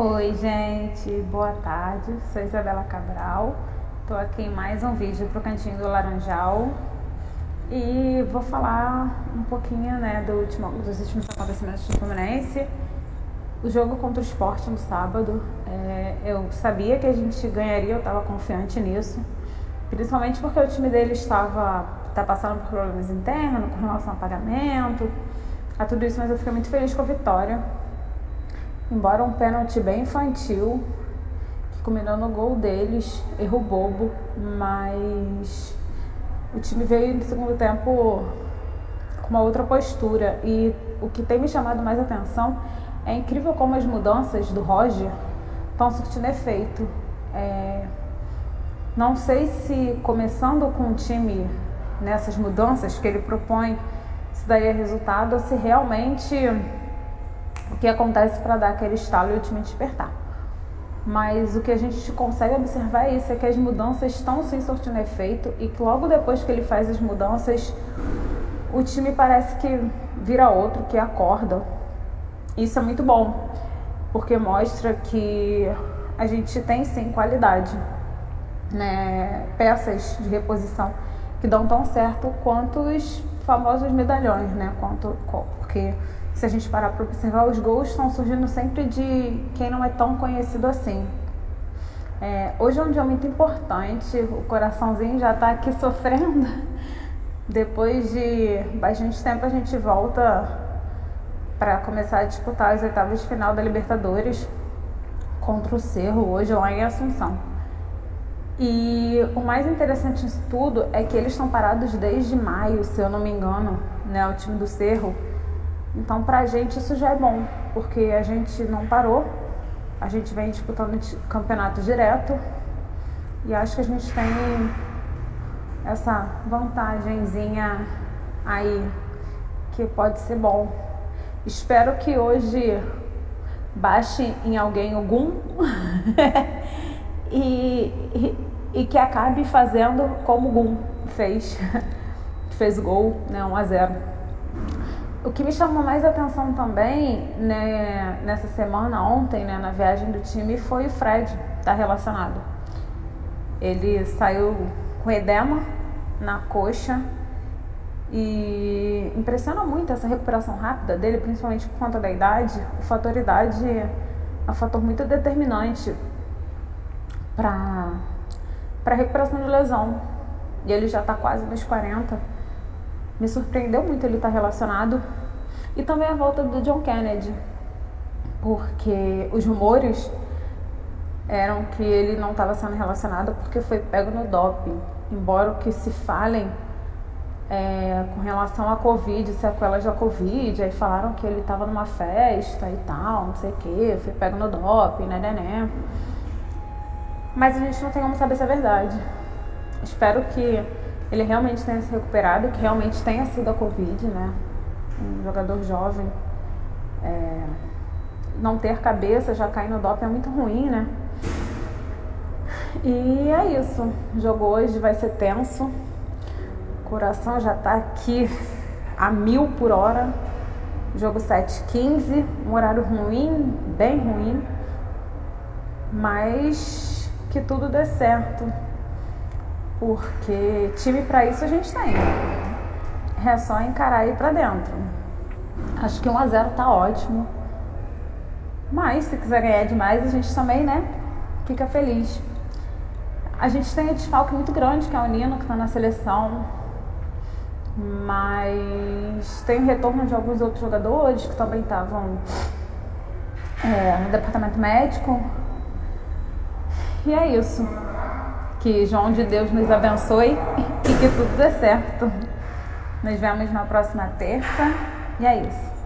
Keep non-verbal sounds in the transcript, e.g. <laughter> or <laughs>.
Oi, gente, boa tarde. Sou Isabela Cabral. Estou aqui em mais um vídeo pro Cantinho do Laranjal e vou falar um pouquinho né, do último, dos últimos acontecimentos do Fluminense. O jogo contra o esporte no sábado, é, eu sabia que a gente ganharia, eu estava confiante nisso, principalmente porque o time dele estava tá passando por problemas internos com relação a pagamento, a tudo isso, mas eu fiquei muito feliz com a vitória Embora um pênalti bem infantil, que culminou no gol deles, erro bobo, mas o time veio no segundo tempo com uma outra postura. E o que tem me chamado mais atenção é incrível como as mudanças do Roger estão surtindo efeito. É... Não sei se começando com o time nessas mudanças que ele propõe, se daria resultado ou se realmente que acontece para dar aquele estalo e o time despertar. Mas o que a gente consegue observar é isso, é que as mudanças estão sim sortindo efeito e que logo depois que ele faz as mudanças, o time parece que vira outro, que acorda. Isso é muito bom, porque mostra que a gente tem sim qualidade, né? peças de reposição que dão tão certo quanto os famosos medalhões, né? Quanto, porque se a gente parar para observar, os gols estão surgindo sempre de quem não é tão conhecido assim. É, hoje é um dia muito importante, o coraçãozinho já está aqui <laughs> sofrendo. Depois de bastante tempo a gente volta para começar a disputar as oitavas de final da Libertadores contra o Cerro, hoje lá em Assunção. E o mais interessante disso tudo é que eles estão parados desde maio, se eu não me engano, né, o time do Cerro. Então, para a gente isso já é bom, porque a gente não parou, a gente vem disputando campeonato direto e acho que a gente tem essa vantagenzinha aí que pode ser bom. Espero que hoje baixe em alguém algum <laughs> e, e, e, que acabe fazendo como o Gum fez, <laughs> fez gol, né, 1 a 0. O que me chamou mais atenção também né, nessa semana, ontem, né, na viagem do time, foi o Fred, tá relacionado. Ele saiu com edema na coxa e impressiona muito essa recuperação rápida dele, principalmente por conta da idade. O fator idade é um fator muito determinante para a recuperação de lesão. E ele já está quase nos 40 me surpreendeu muito ele estar relacionado. E também a volta do John Kennedy, porque os rumores eram que ele não estava sendo relacionado porque foi pego no doping. Embora o que se falem é, com relação à Covid, sequelas da Covid, aí falaram que ele estava numa festa e tal, não sei o que, foi pego no doping, né, né, né. Mas a gente não tem como saber se é verdade. Espero que ele realmente tenha se recuperado, que realmente tenha sido a Covid, né? Um jogador jovem. É, não ter cabeça, já cair no doping é muito ruim, né? E é isso. O jogo hoje vai ser tenso. O coração já tá aqui a mil por hora. Jogo 7h15, um horário ruim, bem ruim. Mas que tudo dê certo porque time para isso a gente tem. É só encarar e ir para dentro. Acho que 1 a 0 tá ótimo. Mas se quiser ganhar demais, a gente também, né, fica feliz. A gente tem um desfalque muito grande, que é o Nino, que está na seleção. Mas tem o retorno de alguns outros jogadores que também estavam é, no departamento médico. E é isso. Que João de Deus nos abençoe e que tudo dê certo. Nos vemos na próxima terça. E é isso.